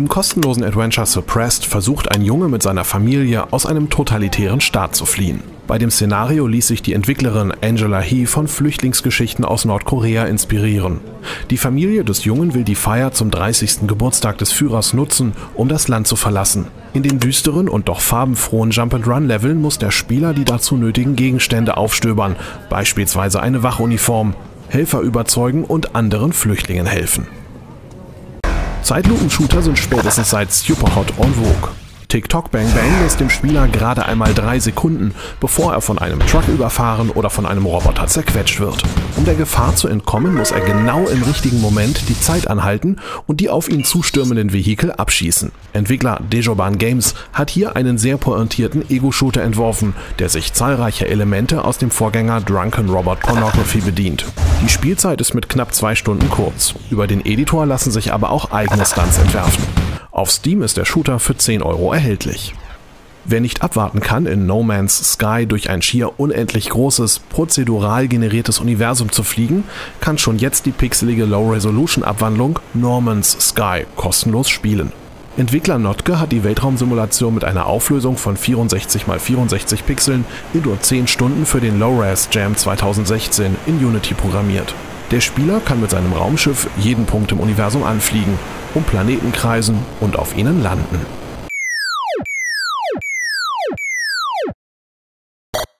Im kostenlosen Adventure Suppressed versucht ein Junge mit seiner Familie aus einem totalitären Staat zu fliehen. Bei dem Szenario ließ sich die Entwicklerin Angela He von Flüchtlingsgeschichten aus Nordkorea inspirieren. Die Familie des Jungen will die Feier zum 30. Geburtstag des Führers nutzen, um das Land zu verlassen. In den düsteren und doch farbenfrohen Jump-and-Run-Leveln muss der Spieler die dazu nötigen Gegenstände aufstöbern, beispielsweise eine Wachuniform, Helfer überzeugen und anderen Flüchtlingen helfen. Zeitlupen-Shooter sind spätestens seit Superhot en vogue. TikTok Bang Bang lässt dem Spieler gerade einmal drei Sekunden, bevor er von einem Truck überfahren oder von einem Roboter zerquetscht wird. Um der Gefahr zu entkommen, muss er genau im richtigen Moment die Zeit anhalten und die auf ihn zustürmenden Vehikel abschießen. Entwickler Dejoban Games hat hier einen sehr pointierten Ego-Shooter entworfen, der sich zahlreicher Elemente aus dem Vorgänger Drunken Robot Pornography bedient. Die Spielzeit ist mit knapp zwei Stunden kurz. Über den Editor lassen sich aber auch eigene Stunts entwerfen. Auf Steam ist der Shooter für 10 Euro erhältlich. Wer nicht abwarten kann, in No Man's Sky durch ein schier unendlich großes, prozedural generiertes Universum zu fliegen, kann schon jetzt die pixelige Low-Resolution-Abwandlung Norman's Sky kostenlos spielen. Entwickler Notke hat die Weltraumsimulation mit einer Auflösung von 64 x 64 Pixeln in nur 10 Stunden für den Low-Res Jam 2016 in Unity programmiert. Der Spieler kann mit seinem Raumschiff jeden Punkt im Universum anfliegen, um Planeten kreisen und auf ihnen landen.